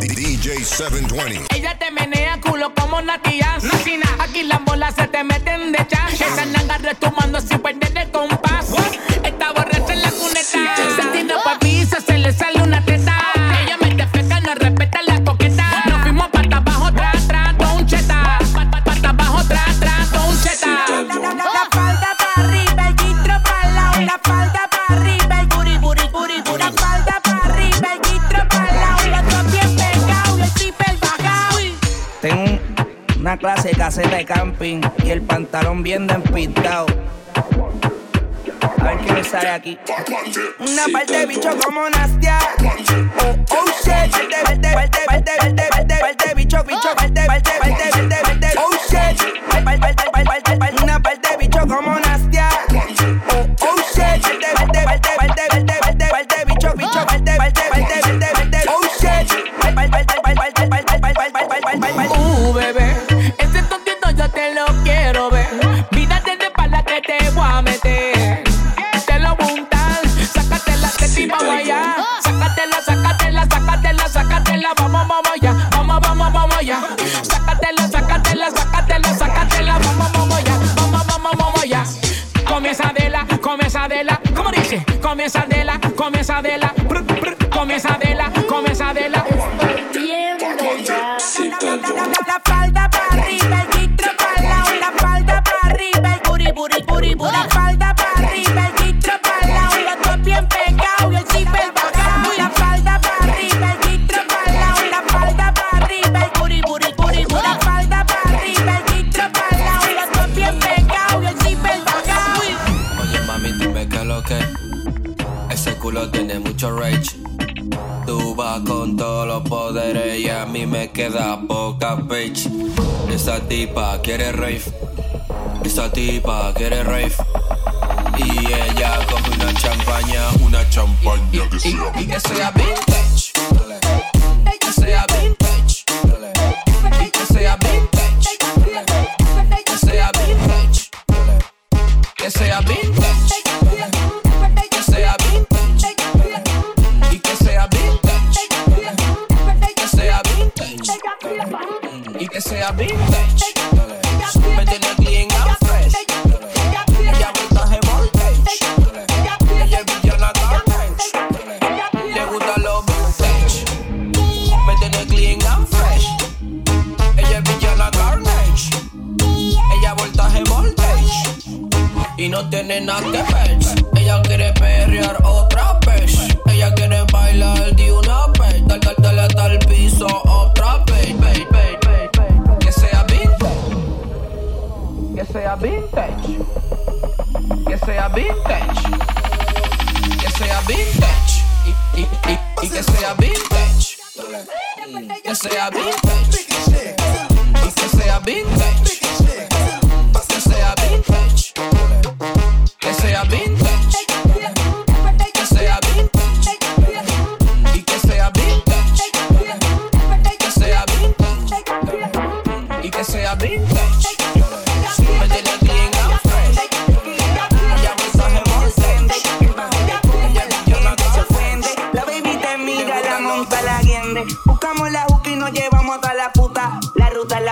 DJ 720. Ella te menea culo como Natia. Aquí las bolas se te meten de chan. Esa nanga retumando sin perder el compás. Esta borracha en la cuneta. Se tiene pa' piso, se le sale de camping y el pantalón bien despintado. A ver qué me sale aquí. Una parte de bicho como Nastia. Oh, oh shit. Parte, parte, parte, parte, parte, tiene mucho rage Tú vas con todos los poderes y a mí me queda poca bitch Esa tipa quiere rave Esa tipa quiere rave Y ella coge una champaña Una champaña que sea Y que sea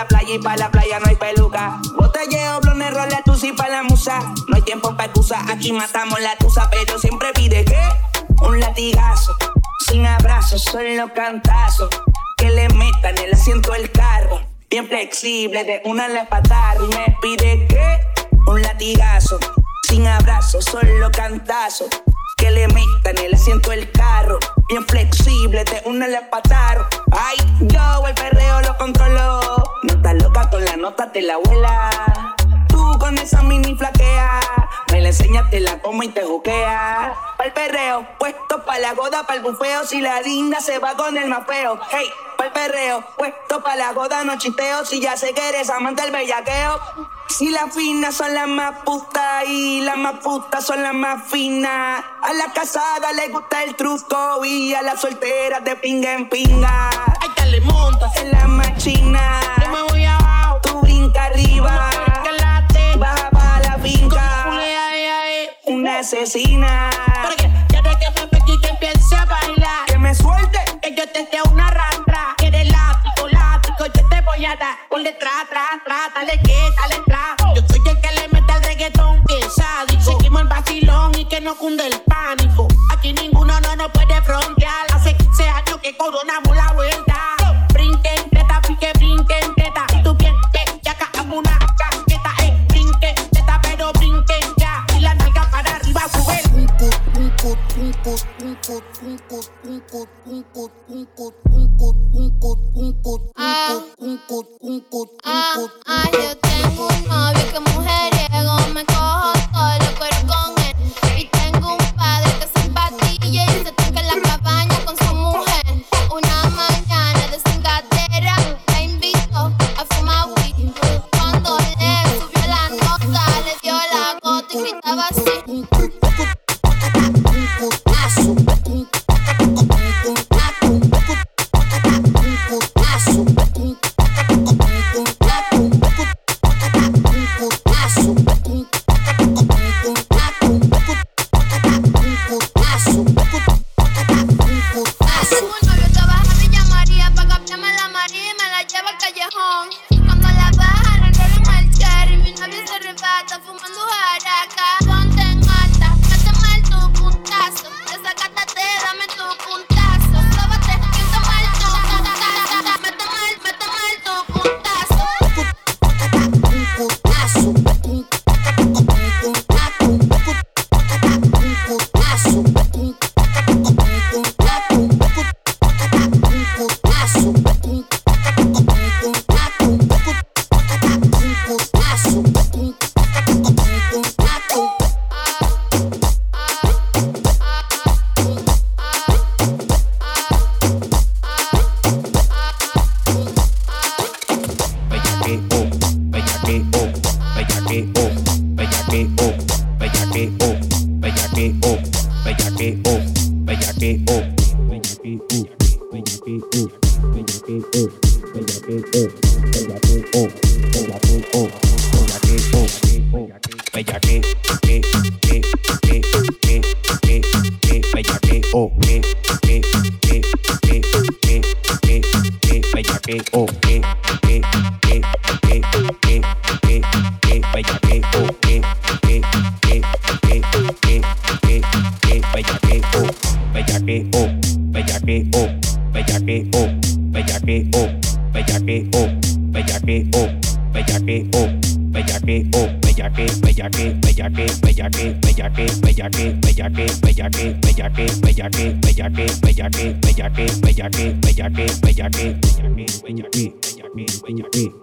Playa y para la playa no hay peluca. Botelleo, blones, rola, tusi para la musa. No hay tiempo para excusa, aquí matamos la tusa, pero siempre pide que un latigazo. Sin abrazos, solo cantazos. Que le metan el asiento del carro. Bien flexible, de una la patada. Y me pide que un latigazo. Sin abrazos, solo cantazos. Que le metan el asiento del carro. Bien flexible, de una le pataron. Ay, yo el perreo lo controlo. No estás loca con la nota de la abuela. Con esa mini flaquea. Me la enseñas, te la como y te juquea. Pa'l perreo, puesto pa' la goda, pa'l bufeo. Si la linda se va con el más feo. Hey, pa'l perreo, puesto pa' la goda, no chisteo. Si ya sé que eres amante del bellaqueo. Si las finas son las más putas y las más putas son las más finas. A la casada le gusta el truco y a las solteras de pinga en pinga. Ay, que le montas, En la machina, yo me voy abajo. tú brinca arriba. asesina. Porque quiere que me pegue y que empiece a bailar. Que me suelte. Que yo te dé una rantra. Que eres látigo, látigo, yo te voy a dar. Ponle tra, tra, tra, dale que, dale tra. Yo soy el que le mete al reggaetón que es sádico. Seguimos el vacilón y que no cunde el pánico. Aquí ninguno no nos puede frontear. Hace 15 años que coronamos cut, un cut, un cut, un cut, un cut. Someone bellaqueo, bellaqueo, bellaqueo, bellaqueo, bellaqueo, bellaqueo, bellaqueo, bellaqueo, bellaqueo, bellaqueo, bellaqueo, bellaqueo, bellaqueo, bellaqueo, bellaqueo, Bellaqueo,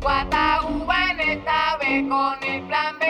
Guata uva en esta vez con el plan B.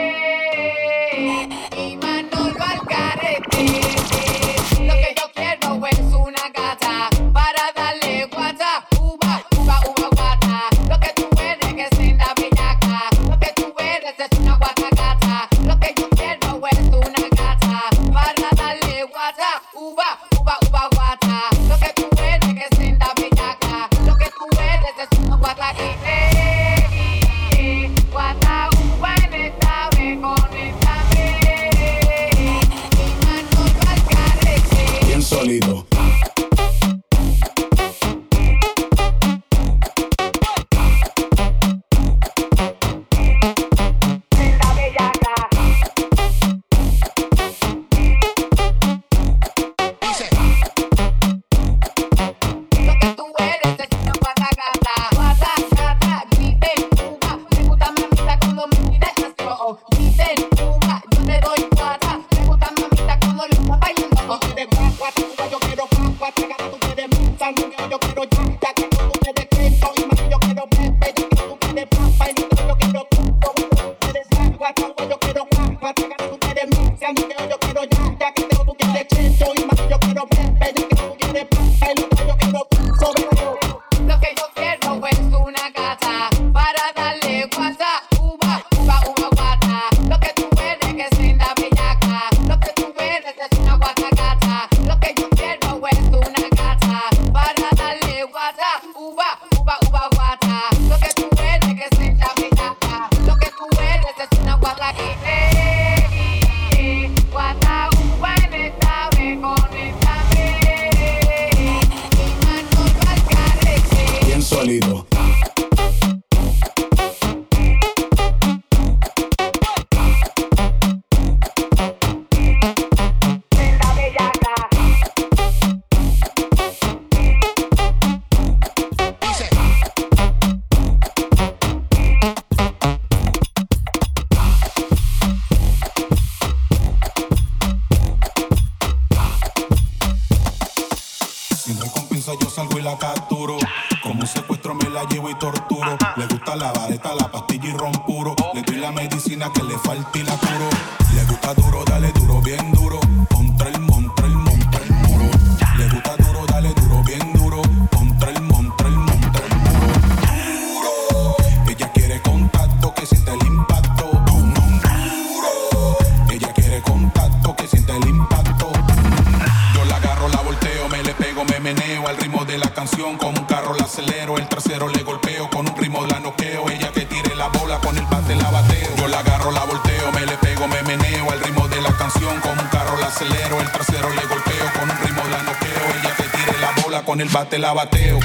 el bate la bateo.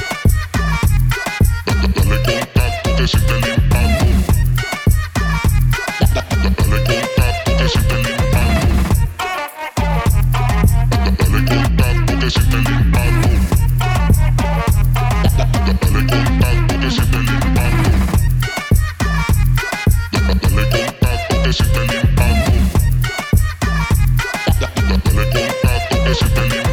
Dale contacto que siente el impacto. Dale contacto que siente el impacto. Dale contacto que siente el impacto. Dale contacto que siente el impacto.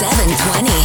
720.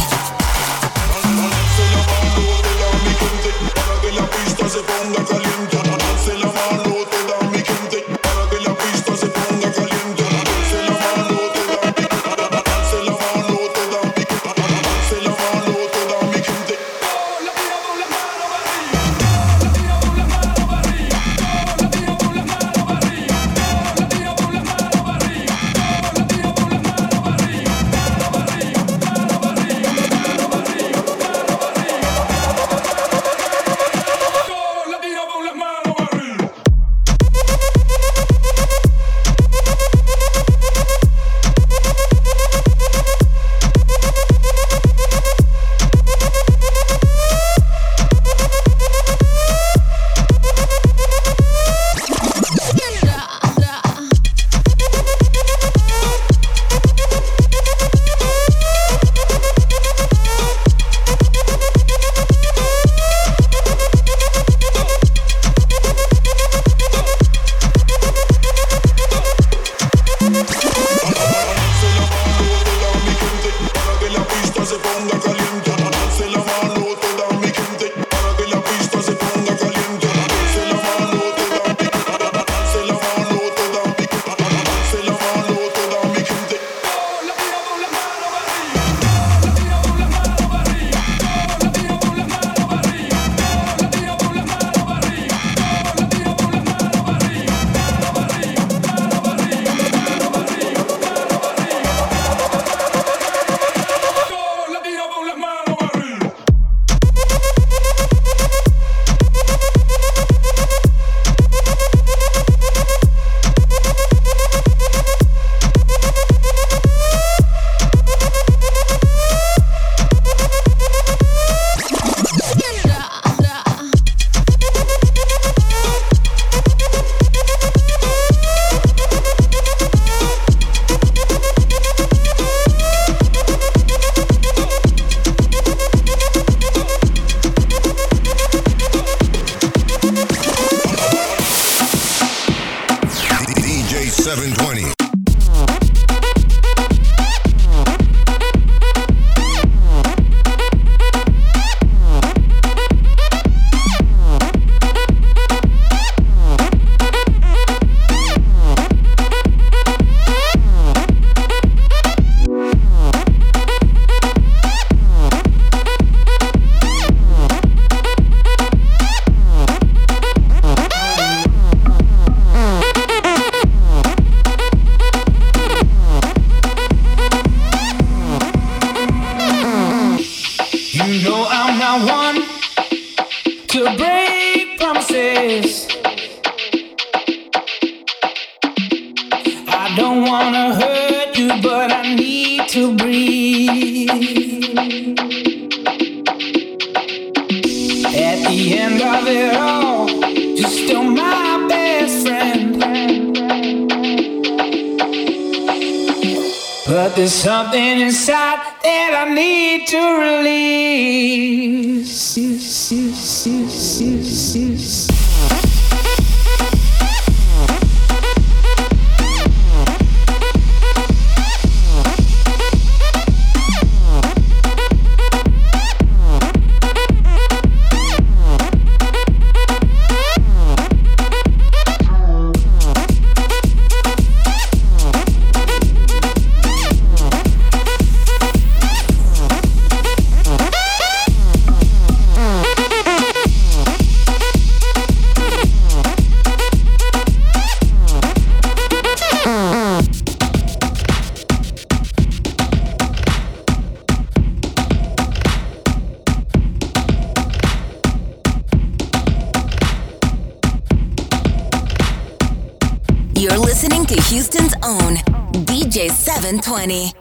720.